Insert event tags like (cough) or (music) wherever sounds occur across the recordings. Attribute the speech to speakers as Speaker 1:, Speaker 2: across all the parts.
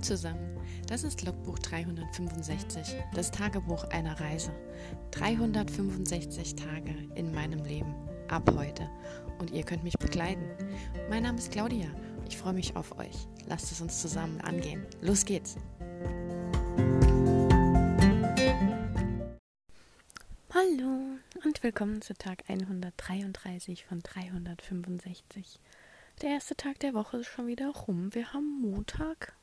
Speaker 1: Zusammen, das ist Logbuch 365, das Tagebuch einer Reise. 365 Tage in meinem Leben, ab heute. Und ihr könnt mich begleiten. Mein Name ist Claudia, ich freue mich auf euch. Lasst es uns zusammen angehen. Los geht's! Hallo und willkommen zu Tag 133 von 365. Der erste Tag der Woche ist schon wieder rum. Wir haben Montag,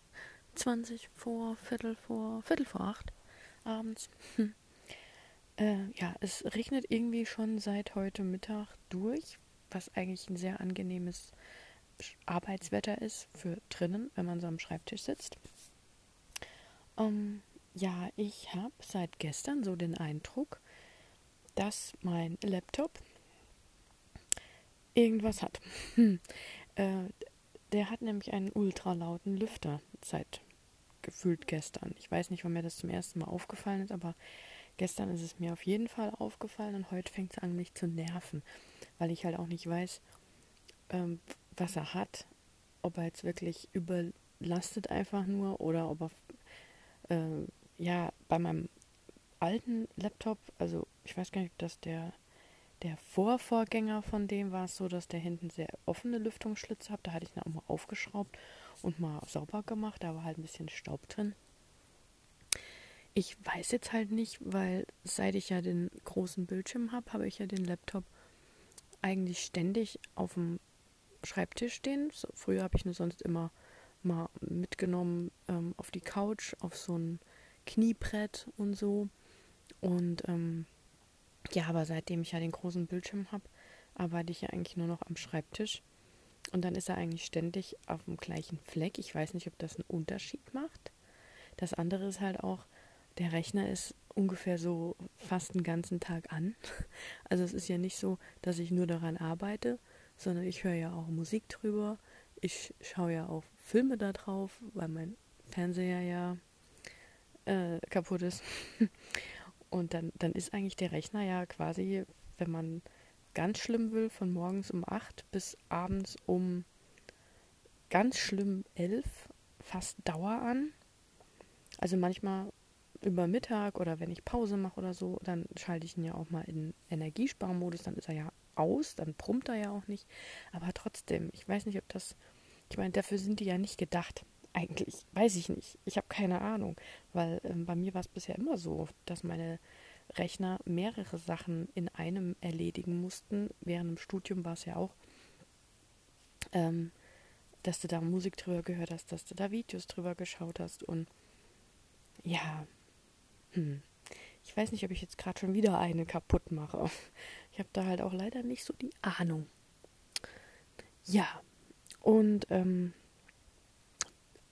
Speaker 1: 20 vor, Viertel vor, Viertel vor acht abends. Hm. (laughs) Äh, ja, es regnet irgendwie schon seit heute Mittag durch, was eigentlich ein sehr angenehmes Arbeitswetter ist für drinnen, wenn man so am Schreibtisch sitzt. Ähm, ja, ich habe seit gestern so den Eindruck, dass mein Laptop irgendwas hat. Hm. (laughs) Äh, der hat nämlich einen ultralauten Lüfter seit gefühlt gestern. Ich weiß nicht, wann mir das zum ersten Mal aufgefallen ist, aber gestern ist es mir auf jeden Fall aufgefallen und heute fängt es an, mich zu nerven, weil ich halt auch nicht weiß, ähm, was er hat, ob er jetzt wirklich überlastet einfach nur oder ob er, äh, ja, bei meinem alten Laptop, also ich weiß gar nicht, ob das der der Vorvorgänger von dem war so, dass der hinten sehr offene Lüftungsschlitze hat. Da hatte ich ihn auch mal aufgeschraubt und mal sauber gemacht. Da war halt ein bisschen Staub drin. Ich weiß jetzt halt nicht, weil seit ich ja den großen Bildschirm habe, habe ich ja den Laptop eigentlich ständig auf dem Schreibtisch stehen. So, früher habe ich nur sonst immer mal mitgenommen ähm, auf die Couch, auf so ein Kniebrett und so. Und ähm, ja, aber seitdem ich ja den großen Bildschirm habe, arbeite ich ja eigentlich nur noch am Schreibtisch. Und dann ist er eigentlich ständig auf dem gleichen Fleck. Ich weiß nicht, ob das einen Unterschied macht. Das andere ist halt auch, der Rechner ist ungefähr so fast den ganzen Tag an. (laughs) Also es ist ja nicht so, dass ich nur daran arbeite, sondern ich höre ja auch Musik drüber. Ich schaue ja auch Filme da drauf, weil mein Fernseher ja äh, kaputt ist. (laughs) Und dann, dann ist eigentlich der Rechner ja quasi, wenn man ganz schlimm will, von morgens um 8 bis abends um ganz schlimm 11 fast Dauer an. Also manchmal über Mittag oder wenn ich Pause mache oder so, dann schalte ich ihn ja auch mal in Energiesparmodus, dann ist er ja aus, dann brummt er ja auch nicht. Aber trotzdem, ich weiß nicht, ob das, ich meine, dafür sind die ja nicht gedacht. Eigentlich weiß ich nicht. Ich habe keine Ahnung, weil ähm, bei mir war es bisher immer so, dass meine Rechner mehrere Sachen in einem erledigen mussten. Während dem Studium war es ja auch, ähm, dass du da Musik drüber gehört hast, dass du da Videos drüber geschaut hast und ja, hm. ich weiß nicht, ob ich jetzt gerade schon wieder eine kaputt mache. Ich habe da halt auch leider nicht so die Ahnung. Ja, und ähm,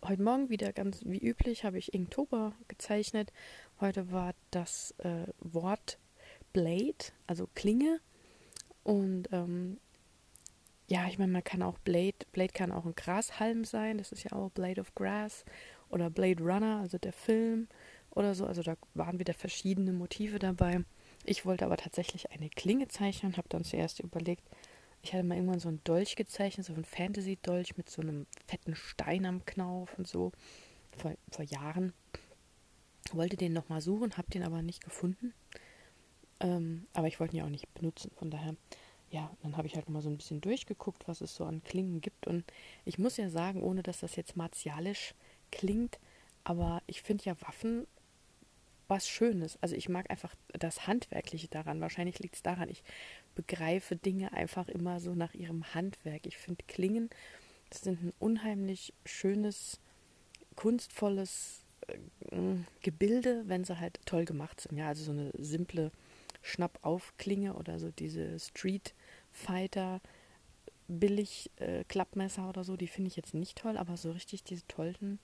Speaker 1: heute Morgen wieder ganz wie üblich habe ich Inktober gezeichnet. Heute war das äh, Wort Blade, also Klinge. Und ähm, ja, ich meine, man kann auch Blade, Blade kann auch ein Grashalm sein, das ist ja auch Blade of Grass oder Blade Runner, also der Film oder so. Also da waren wieder verschiedene Motive dabei. Ich wollte aber tatsächlich eine Klinge zeichnen, habe dann zuerst überlegt, ich hatte mal irgendwann so einen Dolch gezeichnet, so einen Fantasy-Dolch mit so einem fetten Stein am Knauf und so. Vor, vor Jahren. Wollte den nochmal suchen, habe den aber nicht gefunden. Ähm, aber ich wollte ihn ja auch nicht benutzen. Von daher, ja, dann habe ich halt nochmal so ein bisschen durchgeguckt, was es so an Klingen gibt. Und ich muss ja sagen, ohne dass das jetzt martialisch klingt, aber ich finde ja Waffen was Schönes. Also ich mag einfach das Handwerkliche daran. Wahrscheinlich liegt es daran, ich begreife Dinge einfach immer so nach ihrem Handwerk. Ich finde Klingen, das sind ein unheimlich schönes, kunstvolles Gebilde, wenn sie halt toll gemacht sind. Ja, also so eine simple Schnapp-auf-Klinge oder so diese Street Fighter billig äh, Klappmesser oder so, die finde ich jetzt nicht toll, aber so richtig diese tollen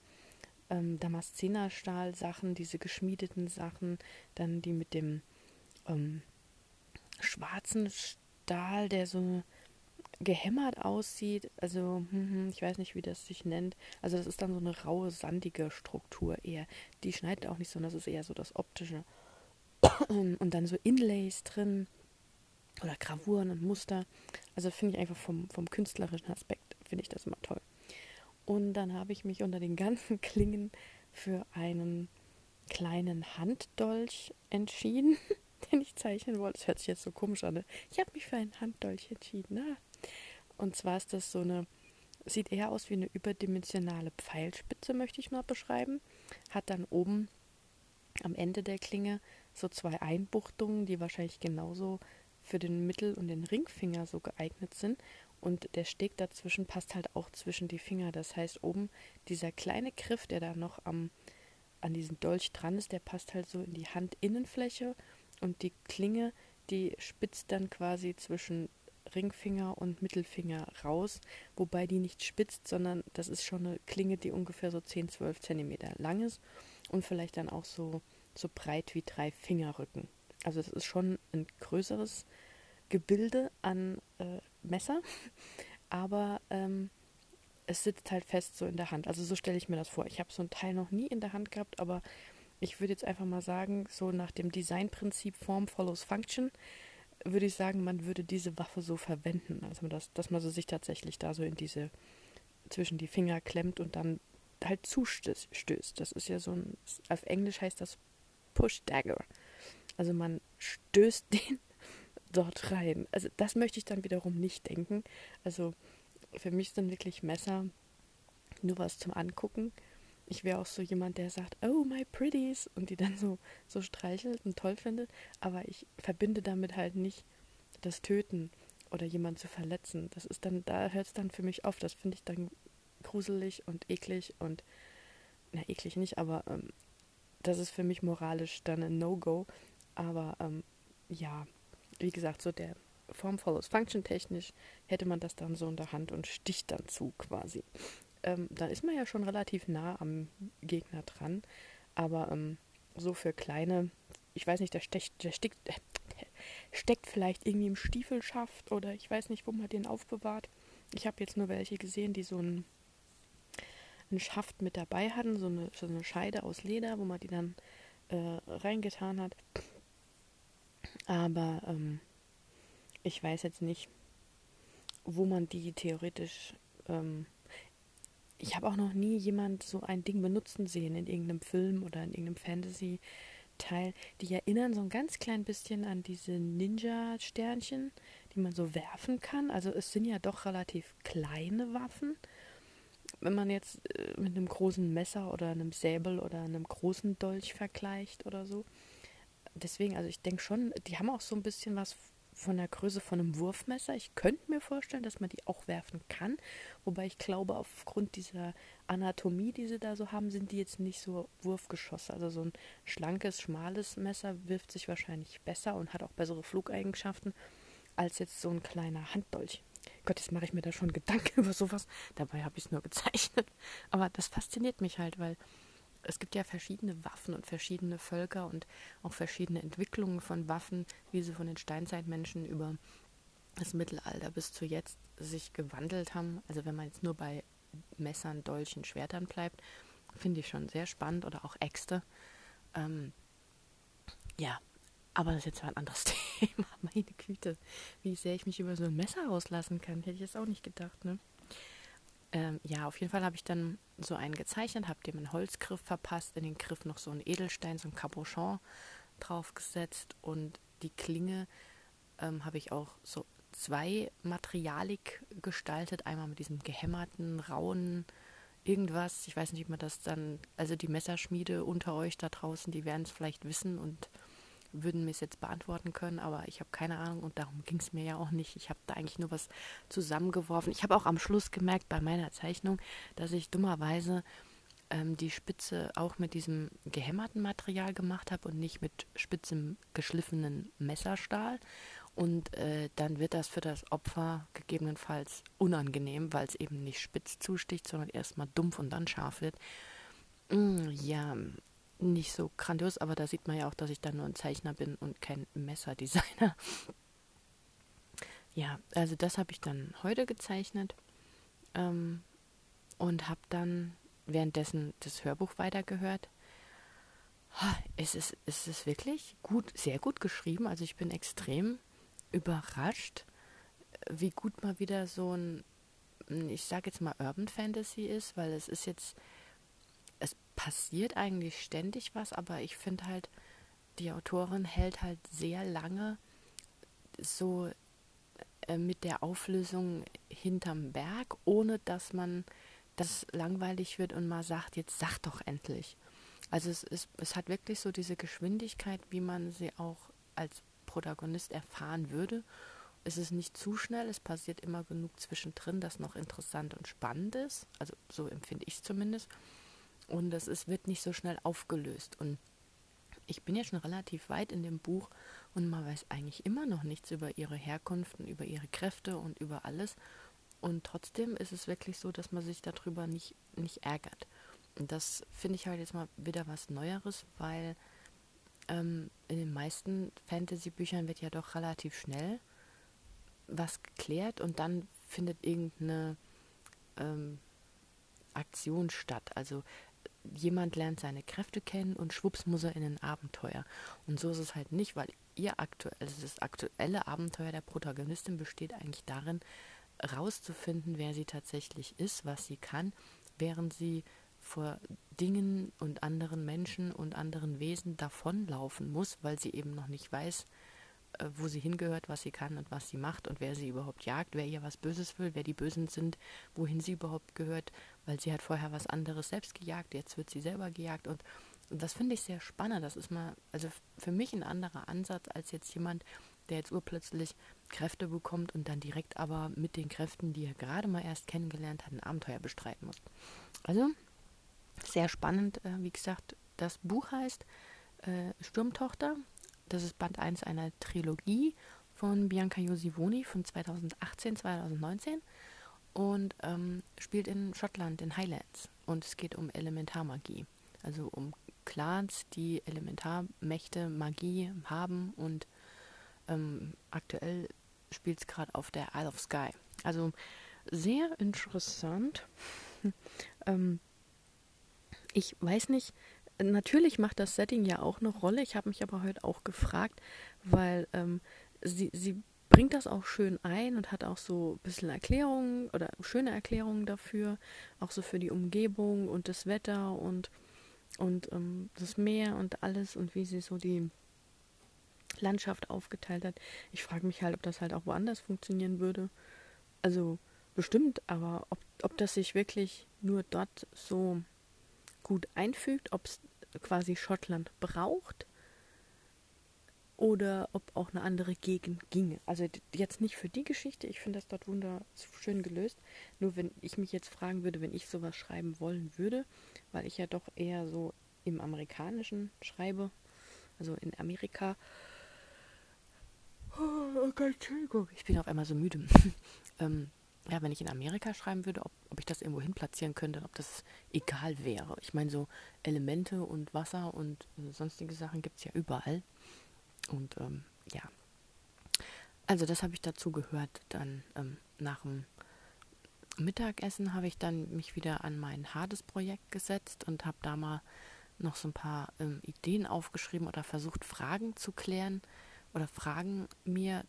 Speaker 1: ähm, Damaszenerstahl-Sachen, diese geschmiedeten Sachen, dann die mit dem ähm, schwarzen Stahl, der so gehämmert aussieht. Also, hm, hm, ich weiß nicht, wie das sich nennt. Also, das ist dann so eine raue, sandige Struktur eher. Die schneidet auch nicht so, das ist eher so das Optische. Und dann so Inlays drin oder Gravuren und Muster. Also, finde ich einfach vom, vom künstlerischen Aspekt, finde ich das immer toll. Und dann habe ich mich unter den ganzen (laughs) Klingen für einen kleinen Handdolch entschieden, (laughs) den ich zeichnen wollte. Das hört sich jetzt so komisch an. Ne? Ich habe mich für einen Handdolch entschieden. Ah. Und zwar ist das so eine, sieht eher aus wie eine überdimensionale Pfeilspitze, möchte ich mal beschreiben. Hat dann oben am Ende der Klinge so zwei Einbuchtungen, die wahrscheinlich genauso für den Mittel- und den Ringfinger so geeignet sind. Und der Steg dazwischen passt halt auch zwischen die Finger. Das heißt, oben dieser kleine Griff, der da noch am, an diesem Dolch dran ist, der passt halt so in die Handinnenfläche. Und die Klinge, die spitzt dann quasi zwischen Ringfinger und Mittelfinger raus, wobei die nicht spitzt, sondern das ist schon eine Klinge, die ungefähr so 10, 12 Zentimeter lang ist und vielleicht dann auch so, so breit wie drei Fingerrücken. Also das ist schon ein größeres Gebilde an äh, Messer, (laughs) aber ähm, es sitzt halt fest so in der Hand. Also so stelle ich mir das vor. Ich habe so ein Teil noch nie in der Hand gehabt, aber ich würde jetzt einfach mal sagen, so nach dem Designprinzip Form follows Function, würde ich sagen, man würde diese Waffe so verwenden. Also das, dass man so sich tatsächlich da so in diese zwischen die Finger klemmt und dann halt zustößt. Das ist ja so ein, auf Englisch heißt das Push Dagger. Also man stößt (laughs) den dort rein. Also das möchte ich dann wiederum nicht denken. Also für mich sind wirklich Messer nur was zum Angucken. Ich wäre auch so jemand, der sagt, oh my pretties und die dann so, so streichelt und toll findet. Aber ich verbinde damit halt nicht das Töten oder jemand zu verletzen. Das ist dann, da hört es dann für mich auf. Das finde ich dann gruselig und eklig und na eklig nicht, aber ähm, das ist für mich moralisch dann ein No-Go. Aber ähm, ja, wie gesagt, so der Form follows Function technisch hätte man das dann so in der Hand und sticht dann zu quasi. Ähm, dann ist man ja schon relativ nah am Gegner dran. Aber ähm, so für kleine, ich weiß nicht, der, stech, der steckt, äh, steckt vielleicht irgendwie im Stiefelschaft oder ich weiß nicht, wo man den aufbewahrt. Ich habe jetzt nur welche gesehen, die so ein einen Schaft mit dabei hatten, so eine, so eine Scheide aus Leder, wo man die dann äh, reingetan hat. Aber ähm, ich weiß jetzt nicht, wo man die theoretisch. Ähm, ich habe auch noch nie jemand so ein Ding benutzen sehen in irgendeinem Film oder in irgendeinem Fantasy-Teil. Die erinnern so ein ganz klein bisschen an diese Ninja-Sternchen, die man so werfen kann. Also es sind ja doch relativ kleine Waffen wenn man jetzt äh, mit einem großen Messer oder einem Säbel oder einem großen Dolch vergleicht oder so. Deswegen, also ich denke schon, die haben auch so ein bisschen was von der Größe von einem Wurfmesser. Ich könnte mir vorstellen, dass man die auch werfen kann. Wobei ich glaube, aufgrund dieser Anatomie, die sie da so haben, sind die jetzt nicht so Wurfgeschosse. Also so ein schlankes, schmales Messer wirft sich wahrscheinlich besser und hat auch bessere Flugeigenschaften als jetzt so ein kleiner Handdolch. Gott, jetzt mache ich mir da schon Gedanken (laughs) über sowas. Dabei habe ich es nur gezeichnet. Aber das fasziniert mich halt, weil es gibt ja verschiedene Waffen und verschiedene Völker und auch verschiedene Entwicklungen von Waffen, wie sie von den Steinzeitmenschen über das Mittelalter bis zu jetzt sich gewandelt haben. Also wenn man jetzt nur bei Messern, Dolchen, Schwertern bleibt, finde ich schon sehr spannend oder auch Äxte. Ähm, ja, aber das ist jetzt ein anderes (laughs) Thema. Meine Güte, wie sehr ich mich über so ein Messer auslassen kann, hätte ich jetzt auch nicht gedacht, ne? Ähm, ja, auf jeden Fall habe ich dann so einen gezeichnet, habe dem einen Holzgriff verpasst, in den Griff noch so einen Edelstein, so ein Cabochon draufgesetzt und die Klinge ähm, habe ich auch so zwei Materialik gestaltet, einmal mit diesem gehämmerten, rauen irgendwas, ich weiß nicht, wie man das dann, also die Messerschmiede unter euch da draußen, die werden es vielleicht wissen und würden mir es jetzt beantworten können, aber ich habe keine Ahnung und darum ging es mir ja auch nicht. Ich habe da eigentlich nur was zusammengeworfen. Ich habe auch am Schluss gemerkt bei meiner Zeichnung, dass ich dummerweise ähm, die Spitze auch mit diesem gehämmerten Material gemacht habe und nicht mit spitzem geschliffenen Messerstahl. Und äh, dann wird das für das Opfer gegebenenfalls unangenehm, weil es eben nicht spitz zusticht, sondern erstmal dumpf und dann scharf wird. Mm, ja, nicht so grandios, aber da sieht man ja auch, dass ich dann nur ein Zeichner bin und kein Messerdesigner. Ja, also das habe ich dann heute gezeichnet ähm, und habe dann währenddessen das Hörbuch weitergehört. Es ist, es ist wirklich gut, sehr gut geschrieben. Also ich bin extrem überrascht, wie gut mal wieder so ein ich sage jetzt mal Urban Fantasy ist, weil es ist jetzt, passiert eigentlich ständig was, aber ich finde halt, die Autorin hält halt sehr lange so äh, mit der Auflösung hinterm Berg, ohne dass man das langweilig wird und mal sagt, jetzt sag doch endlich. Also es, ist, es hat wirklich so diese Geschwindigkeit, wie man sie auch als Protagonist erfahren würde. Es ist nicht zu schnell, es passiert immer genug zwischendrin, das noch interessant und spannend ist. Also so empfinde ich es zumindest. Und es ist, wird nicht so schnell aufgelöst. Und ich bin ja schon relativ weit in dem Buch und man weiß eigentlich immer noch nichts über ihre Herkunft und über ihre Kräfte und über alles. Und trotzdem ist es wirklich so, dass man sich darüber nicht, nicht ärgert. Und das finde ich halt jetzt mal wieder was Neueres, weil ähm, in den meisten Fantasy-Büchern wird ja doch relativ schnell was geklärt und dann findet irgendeine ähm, Aktion statt. Also jemand lernt seine Kräfte kennen und schwupps muss er in ein Abenteuer. Und so ist es halt nicht, weil ihr aktuell, also das aktuelle Abenteuer der Protagonistin besteht eigentlich darin, rauszufinden, wer sie tatsächlich ist, was sie kann, während sie vor Dingen und anderen Menschen und anderen Wesen davonlaufen muss, weil sie eben noch nicht weiß, äh, wo sie hingehört, was sie kann und was sie macht und wer sie überhaupt jagt, wer ihr was Böses will, wer die Bösen sind, wohin sie überhaupt gehört, weil sie hat vorher was anderes selbst gejagt, jetzt wird sie selber gejagt und, und das finde ich sehr spannend. Das ist mal, also für mich ein anderer Ansatz als jetzt jemand, der jetzt urplötzlich Kräfte bekommt und dann direkt aber mit den Kräften, die er gerade mal erst kennengelernt hat, ein Abenteuer bestreiten muss. Also sehr spannend, äh, wie gesagt, das Buch heißt äh, Sturmtochter. Das ist Band 1 einer Trilogie von Bianca Josivoni von 2018, 2019 und ähm, spielt in Schottland, in Highlands. Und es geht um Elementarmagie, also um Clans, die Elementarmächte, Magie haben und ähm, aktuell spielt es gerade auf der Isle of Skye. Also sehr interessant. (laughs) ähm, ich weiß nicht, natürlich macht das Setting ja auch eine Rolle. Ich habe mich aber heute auch gefragt, weil ähm, sie, sie bringt das auch schön ein und hat auch so ein bisschen Erklärungen oder schöne Erklärungen dafür, auch so für die Umgebung und das Wetter und, und ähm, das Meer und alles und wie sie so die Landschaft aufgeteilt hat. Ich frage mich halt, ob das halt auch woanders funktionieren würde. Also bestimmt, aber ob, ob das sich wirklich nur dort so gut einfügt, ob es quasi Schottland braucht oder ob auch eine andere Gegend ginge. Also jetzt nicht für die Geschichte, ich finde das dort wunderschön gelöst. Nur wenn ich mich jetzt fragen würde, wenn ich sowas schreiben wollen würde, weil ich ja doch eher so im Amerikanischen schreibe, also in Amerika, Oh Entschuldigung. Ich bin auf einmal so müde. (laughs) ähm, ja, wenn ich in Amerika schreiben würde, ob, ob ich das irgendwo hin platzieren könnte, ob das egal wäre. Ich meine, so Elemente und Wasser und äh, sonstige Sachen gibt es ja überall. Und ähm, ja. Also das habe ich dazu gehört. Dann ähm, nach dem Mittagessen habe ich dann mich wieder an mein Hades-Projekt gesetzt und habe da mal noch so ein paar ähm, Ideen aufgeschrieben oder versucht, Fragen zu klären oder Fragen mir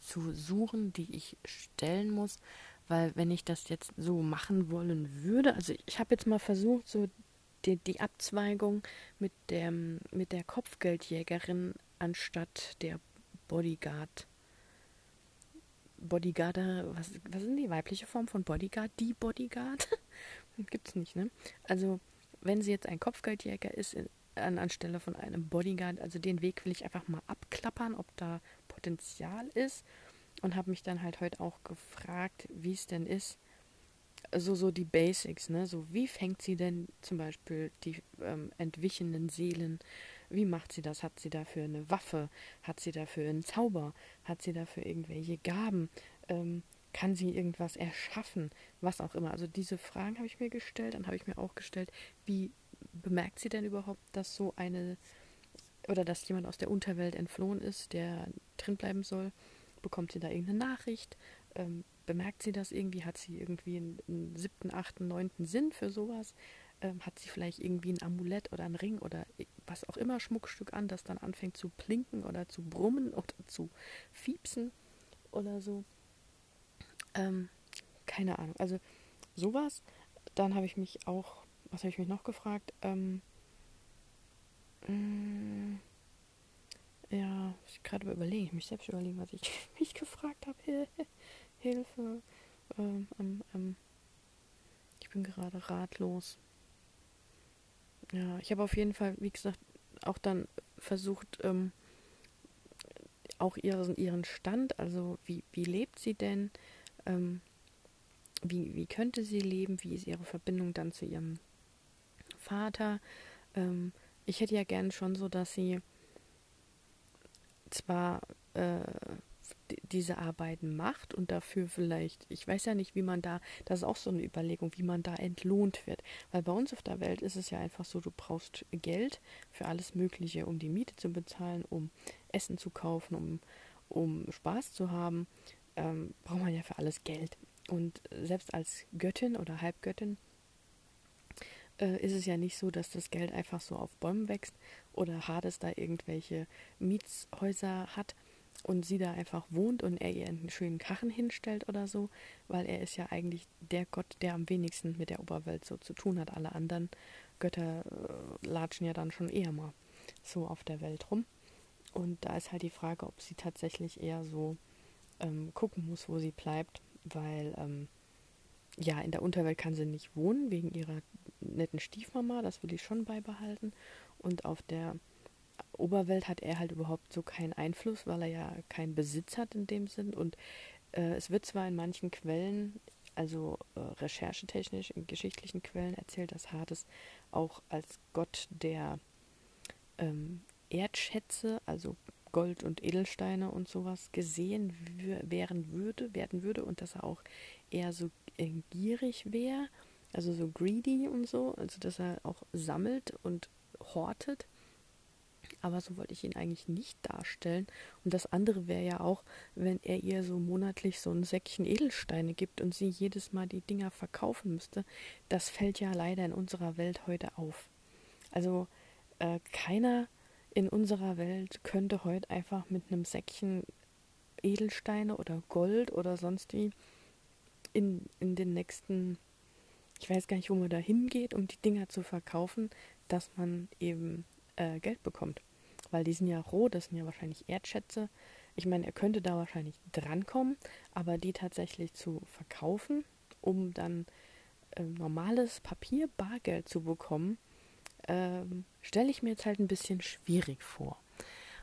Speaker 1: zu suchen, die ich stellen muss, weil wenn ich das jetzt so machen wollen würde, also ich habe jetzt mal versucht, so die, die Abzweigung mit der, mit der Kopfgeldjägerin anstatt der Bodyguard. Bodyguard, was, was ist die weibliche Form von Bodyguard? Die Bodyguard? (laughs) Gibt's nicht, ne? Also, wenn sie jetzt ein Kopfgeldjäger ist, an, anstelle von einem Bodyguard. Also den Weg will ich einfach mal abklappern, ob da Potenzial ist. Und habe mich dann halt heute auch gefragt, wie es denn ist. So, so die Basics, ne? So, wie fängt sie denn zum Beispiel die ähm, entwichenen Seelen? Wie macht sie das? Hat sie dafür eine Waffe? Hat sie dafür einen Zauber? Hat sie dafür irgendwelche Gaben? Ähm, kann sie irgendwas erschaffen? Was auch immer. Also diese Fragen habe ich mir gestellt. Dann habe ich mir auch gestellt, wie bemerkt sie denn überhaupt, dass so eine oder dass jemand aus der Unterwelt entflohen ist, der drin bleiben soll? Bekommt sie da irgendeine Nachricht? Ähm, bemerkt sie das irgendwie? Hat sie irgendwie einen, einen siebten, achten, neunten Sinn für sowas? Ähm, hat sie vielleicht irgendwie ein Amulett oder ein Ring oder was auch immer Schmuckstück an, das dann anfängt zu plinken oder zu brummen oder zu fiepsen oder so? Ähm, keine Ahnung. Also sowas. Dann habe ich mich auch, was habe ich mich noch gefragt? Ähm, mh, mm, ja, gerade überlegen, ich mich selbst überlegen, was ich (laughs) mich gefragt habe. Hilfe. Ähm, ähm, ich bin gerade ratlos. Ja, ich habe auf jeden Fall, wie gesagt, auch dann versucht, ähm, auch ihren, ihren Stand, also wie, wie lebt sie denn, ähm, wie, wie könnte sie leben, wie ist ihre Verbindung dann zu ihrem Vater. Ähm, ich hätte ja gern schon so, dass sie zwar äh, diese Arbeiten macht und dafür vielleicht, ich weiß ja nicht, wie man da, das ist auch so eine Überlegung, wie man da entlohnt wird. Weil bei uns auf der Welt ist es ja einfach so, du brauchst Geld für alles Mögliche, um die Miete zu bezahlen, um Essen zu kaufen, um, um Spaß zu haben, ähm, braucht man ja für alles Geld. Und selbst als Göttin oder Halbgöttin äh, ist es ja nicht so, dass das Geld einfach so auf Bäumen wächst oder Hades da irgendwelche Mietshäuser hat und sie da einfach wohnt und er ihr einen schönen Kachen hinstellt oder so, weil er ist ja eigentlich der Gott, der am wenigsten mit der Oberwelt so zu tun hat. Alle anderen Götter äh, latschen ja dann schon eher mal so auf der Welt rum. Und da ist halt die Frage, ob sie tatsächlich eher so ähm, gucken muss, wo sie bleibt, weil ähm, ja, in der Unterwelt kann sie nicht wohnen, wegen ihrer netten Stiefmama, das will ich schon beibehalten. Und auf der Oberwelt hat er halt überhaupt so keinen Einfluss, weil er ja keinen Besitz hat in dem Sinn. Und äh, es wird zwar in manchen Quellen, also äh, recherchetechnisch in geschichtlichen Quellen erzählt, dass Hades auch als Gott der ähm, Erdschätze, also Gold und Edelsteine und sowas gesehen werden würde, werden würde und dass er auch eher so äh, gierig wäre, also so greedy und so, also dass er auch sammelt und hortet. Aber so wollte ich ihn eigentlich nicht darstellen. Und das andere wäre ja auch, wenn er ihr so monatlich so ein Säckchen Edelsteine gibt und sie jedes Mal die Dinger verkaufen müsste. Das fällt ja leider in unserer Welt heute auf. Also äh, keiner in unserer Welt könnte heute einfach mit einem Säckchen Edelsteine oder Gold oder sonst wie in, in den nächsten, ich weiß gar nicht, wo man da hingeht, um die Dinger zu verkaufen, dass man eben äh, Geld bekommt. Weil die sind ja roh, das sind ja wahrscheinlich Erdschätze. Ich meine, er könnte da wahrscheinlich drankommen, aber die tatsächlich zu verkaufen, um dann äh, normales Papier, Bargeld zu bekommen, ähm, stelle ich mir jetzt halt ein bisschen schwierig vor.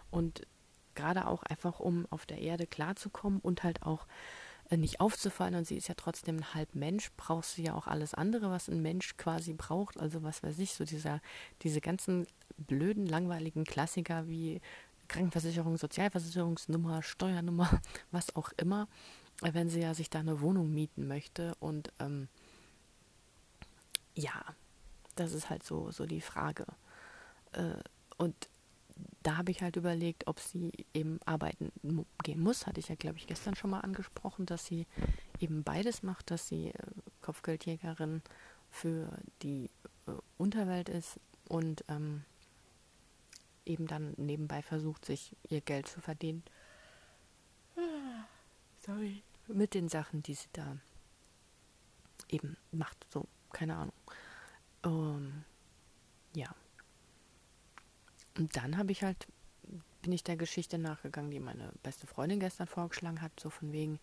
Speaker 1: Und gerade auch einfach, um auf der Erde klarzukommen und halt auch nicht aufzufallen. Und sie ist ja trotzdem ein halb Mensch, brauchst du ja auch alles andere, was ein Mensch quasi braucht. Also was weiß ich, so dieser, diese ganzen blöden, langweiligen Klassiker wie Krankenversicherung, Sozialversicherungsnummer, Steuernummer, (laughs) was auch immer, wenn sie ja sich da eine Wohnung mieten möchte. Und ähm, ja, das ist halt so, so die Frage. Äh, und da habe ich halt überlegt, ob sie eben arbeiten gehen muss. Hatte ich ja, glaube ich, gestern schon mal angesprochen, dass sie eben beides macht, dass sie äh, Kopfgeldjägerin für die äh, Unterwelt ist und ähm, eben dann nebenbei versucht, sich ihr Geld zu verdienen. Sorry. Mit den Sachen, die sie da eben macht. So, keine Ahnung. Ähm. Und dann habe ich halt, bin ich der Geschichte nachgegangen, die meine beste Freundin gestern vorgeschlagen hat, so von wegen,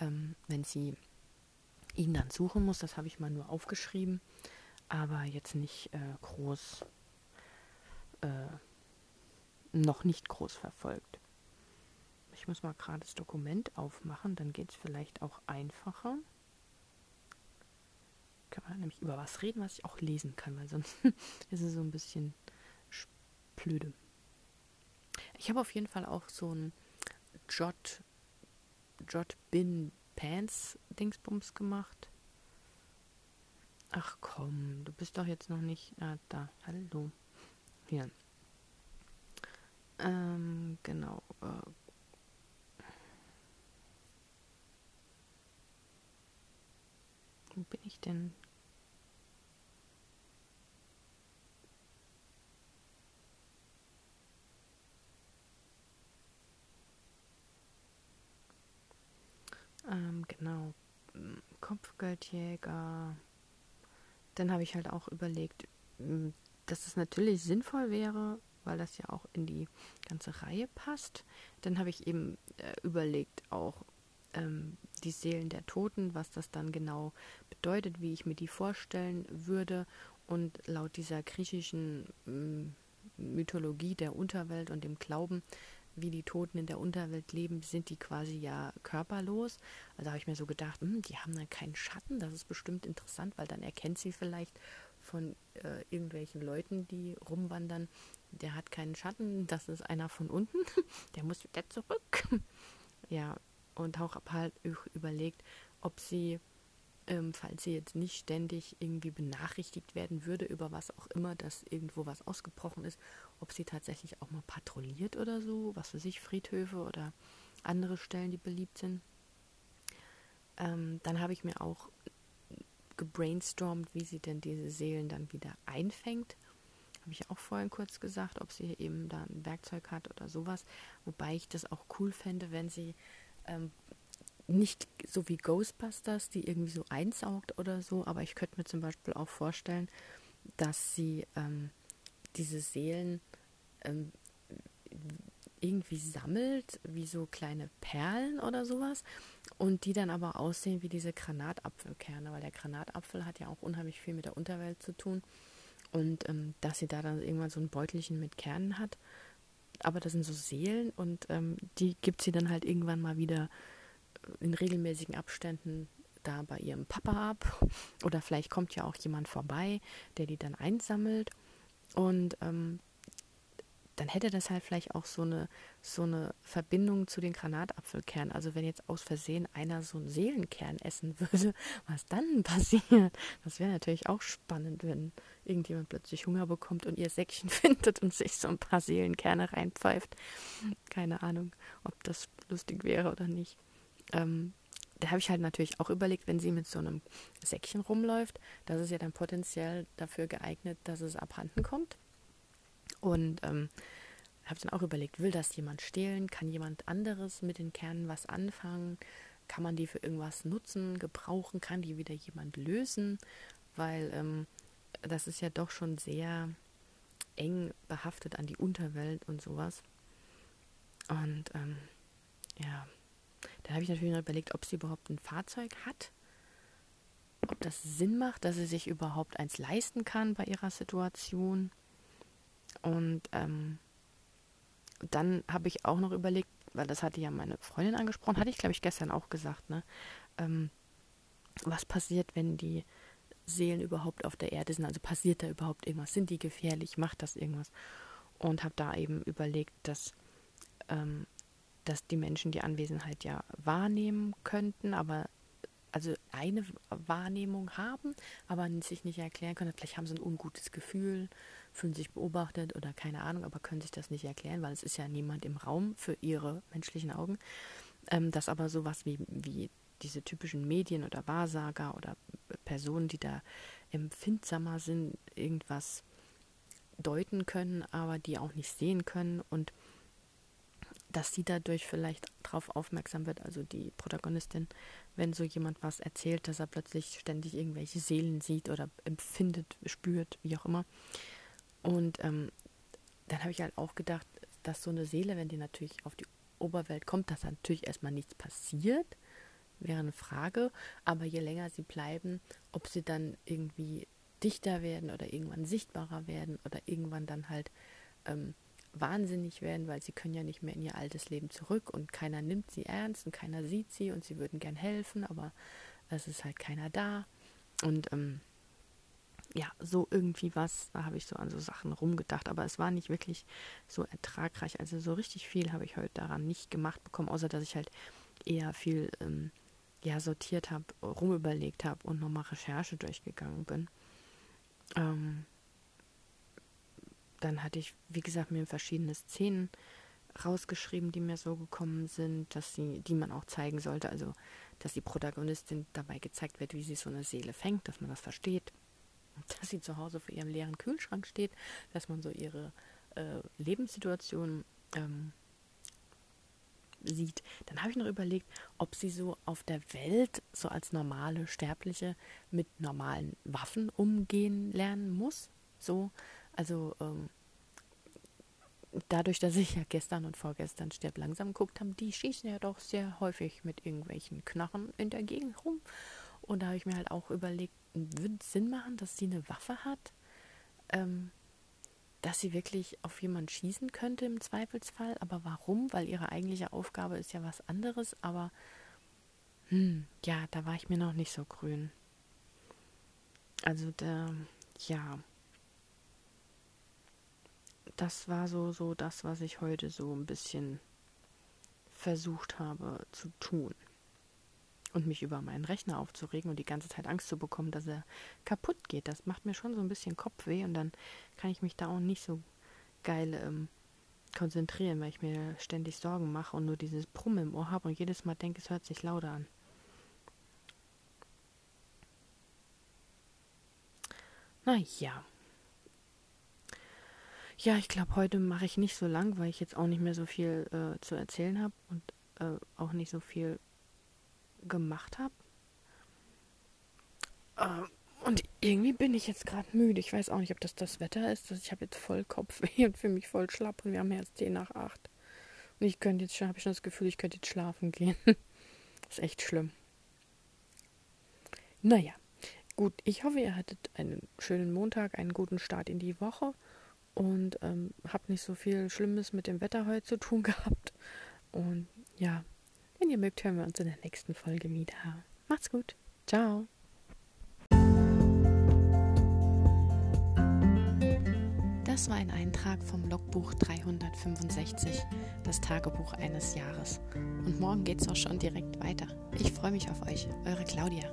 Speaker 1: ähm, wenn sie ihn dann suchen muss, das habe ich mal nur aufgeschrieben, aber jetzt nicht äh, groß, äh, noch nicht groß verfolgt. Ich muss mal gerade das Dokument aufmachen, dann geht es vielleicht auch einfacher kann man nämlich über was reden, was ich auch lesen kann, weil sonst (laughs) ist es so ein bisschen blöde. Ich habe auf jeden Fall auch so ein Jot, Jot Bin Pants Dingsbums gemacht. Ach komm, du bist doch jetzt noch nicht. Ah, da. Hallo. Hier. Ähm, genau. Äh, Wo bin ich denn? Kopfgeldjäger. Dann habe ich halt auch überlegt, dass es natürlich sinnvoll wäre, weil das ja auch in die ganze Reihe passt. Dann habe ich eben äh, überlegt, auch ähm, die Seelen der Toten, was das dann genau bedeutet, wie ich mir die vorstellen würde. Und laut dieser griechischen ähm, Mythologie der Unterwelt und dem Glauben, wie die Toten in der Unterwelt leben, sind die quasi ja körperlos. Also habe ich mir so gedacht, hm, die haben dann keinen Schatten, das ist bestimmt interessant, weil dann erkennt sie vielleicht von äh, irgendwelchen Leuten, die rumwandern, der hat keinen Schatten, das ist einer von unten, (laughs) der muss wieder zurück. (laughs) ja, und auch halt überlegt, ob sie, ähm, falls sie jetzt nicht ständig irgendwie benachrichtigt werden würde über was auch immer, dass irgendwo was ausgebrochen ist, ob sie tatsächlich auch mal patrouilliert oder so, was für sich Friedhöfe oder andere Stellen, die beliebt sind. Ähm, dann habe ich mir auch gebrainstormt, wie sie denn diese Seelen dann wieder einfängt. Habe ich auch vorhin kurz gesagt, ob sie eben da ein Werkzeug hat oder sowas. Wobei ich das auch cool fände, wenn sie ähm, nicht so wie Ghostbusters, die irgendwie so einsaugt oder so, aber ich könnte mir zum Beispiel auch vorstellen, dass sie ähm, diese Seelen ähm, irgendwie sammelt, wie so kleine Perlen oder sowas, und die dann aber aussehen wie diese Granatapfelkerne, weil der Granatapfel hat ja auch unheimlich viel mit der Unterwelt zu tun. Und ähm, dass sie da dann irgendwann so ein Beutelchen mit Kernen hat. Aber das sind so Seelen und ähm, die gibt sie dann halt irgendwann mal wieder äh, in regelmäßigen Abständen da bei ihrem Papa ab. (laughs) Oder vielleicht kommt ja auch jemand vorbei, der die dann einsammelt. Und ähm, dann hätte das halt vielleicht auch so eine, so eine Verbindung zu den Granatapfelkernen. Also wenn jetzt aus Versehen einer so einen Seelenkern essen würde, (laughs) was dann passiert? Das wäre natürlich auch spannend, wenn irgendjemand plötzlich Hunger bekommt und ihr Säckchen (laughs) findet und sich so ein paar Seelenkerne reinpfeift. Keine Ahnung, ob das lustig wäre oder nicht. Ähm, da habe ich halt natürlich auch überlegt, wenn sie mit so einem Säckchen rumläuft, das ist ja dann potenziell dafür geeignet, dass es abhanden kommt. Und ähm, habe dann auch überlegt, will das jemand stehlen? Kann jemand anderes mit den Kernen was anfangen? Kann man die für irgendwas nutzen, gebrauchen? Kann die wieder jemand lösen? Weil ähm, das ist ja doch schon sehr eng behaftet an die Unterwelt und sowas. Und ähm, ja, dann habe ich natürlich noch überlegt, ob sie überhaupt ein Fahrzeug hat. Ob das Sinn macht, dass sie sich überhaupt eins leisten kann bei ihrer Situation. Und ähm, dann habe ich auch noch überlegt, weil das hatte ja meine Freundin angesprochen, hatte ich glaube ich gestern auch gesagt, ne? Ähm, was passiert, wenn die Seelen überhaupt auf der Erde sind? Also passiert da überhaupt irgendwas? Sind die gefährlich? Macht das irgendwas? Und habe da eben überlegt, dass, ähm, dass die Menschen die Anwesenheit ja wahrnehmen könnten, aber also eine Wahrnehmung haben, aber sich nicht erklären können. Vielleicht haben sie ein ungutes Gefühl, fühlen sich beobachtet oder keine Ahnung, aber können sich das nicht erklären, weil es ist ja niemand im Raum für ihre menschlichen Augen. Ähm, dass aber sowas wie, wie diese typischen Medien oder Wahrsager oder Personen, die da empfindsamer sind, irgendwas deuten können, aber die auch nicht sehen können und dass sie dadurch vielleicht darauf aufmerksam wird, also die Protagonistin, wenn so jemand was erzählt, dass er plötzlich ständig irgendwelche Seelen sieht oder empfindet, spürt, wie auch immer. Und ähm, dann habe ich halt auch gedacht, dass so eine Seele, wenn die natürlich auf die Oberwelt kommt, dass natürlich erstmal nichts passiert, wäre eine Frage. Aber je länger sie bleiben, ob sie dann irgendwie dichter werden oder irgendwann sichtbarer werden oder irgendwann dann halt ähm, wahnsinnig werden, weil sie können ja nicht mehr in ihr altes Leben zurück und keiner nimmt sie ernst und keiner sieht sie und sie würden gern helfen, aber es ist halt keiner da. Und ähm, ja, so irgendwie was, da habe ich so an so Sachen rumgedacht, aber es war nicht wirklich so ertragreich. Also so richtig viel habe ich heute daran nicht gemacht bekommen, außer dass ich halt eher viel ähm, ja, sortiert habe, rumüberlegt habe und nochmal Recherche durchgegangen bin. Ähm, dann hatte ich, wie gesagt, mir verschiedene Szenen rausgeschrieben, die mir so gekommen sind, dass sie, die man auch zeigen sollte. Also, dass die Protagonistin dabei gezeigt wird, wie sie so eine Seele fängt, dass man das versteht dass sie zu Hause vor ihrem leeren Kühlschrank steht, dass man so ihre äh, Lebenssituation ähm, sieht. Dann habe ich noch überlegt, ob sie so auf der Welt, so als normale Sterbliche, mit normalen Waffen umgehen lernen muss. So, also ähm, dadurch, dass ich ja gestern und vorgestern Sterb langsam geguckt habe, die schießen ja doch sehr häufig mit irgendwelchen Knarren in der Gegend rum. Und da habe ich mir halt auch überlegt, würde es Sinn machen, dass sie eine Waffe hat, ähm, dass sie wirklich auf jemanden schießen könnte im Zweifelsfall. Aber warum? Weil ihre eigentliche Aufgabe ist ja was anderes. Aber hm, ja, da war ich mir noch nicht so grün. Also da, ja. Das war so, so das, was ich heute so ein bisschen versucht habe zu tun und mich über meinen Rechner aufzuregen und die ganze Zeit Angst zu bekommen, dass er kaputt geht. Das macht mir schon so ein bisschen Kopfweh und dann kann ich mich da auch nicht so geil ähm, konzentrieren, weil ich mir ständig Sorgen mache und nur dieses Brummen im Ohr habe und jedes Mal denke, es hört sich lauter an. Naja. Ja, ich glaube, heute mache ich nicht so lang, weil ich jetzt auch nicht mehr so viel äh, zu erzählen habe und äh, auch nicht so viel gemacht habe. Äh, und irgendwie bin ich jetzt gerade müde. Ich weiß auch nicht, ob das das Wetter ist. Ich habe jetzt voll Kopfweh und fühle mich voll schlapp und wir haben jetzt 10 nach 8. Und ich könnte jetzt schon, habe ich schon das Gefühl, ich könnte jetzt schlafen gehen. (laughs) ist echt schlimm. Naja, gut. Ich hoffe, ihr hattet einen schönen Montag, einen guten Start in die Woche und ähm, habt nicht so viel Schlimmes mit dem Wetter heute zu tun (laughs) gehabt. Und ja, wenn ihr mögt, hören wir uns in der nächsten Folge wieder. Macht's gut. Ciao. Das war ein Eintrag vom Logbuch 365, das Tagebuch eines Jahres. Und morgen geht's auch schon direkt weiter. Ich freue mich auf euch, eure Claudia.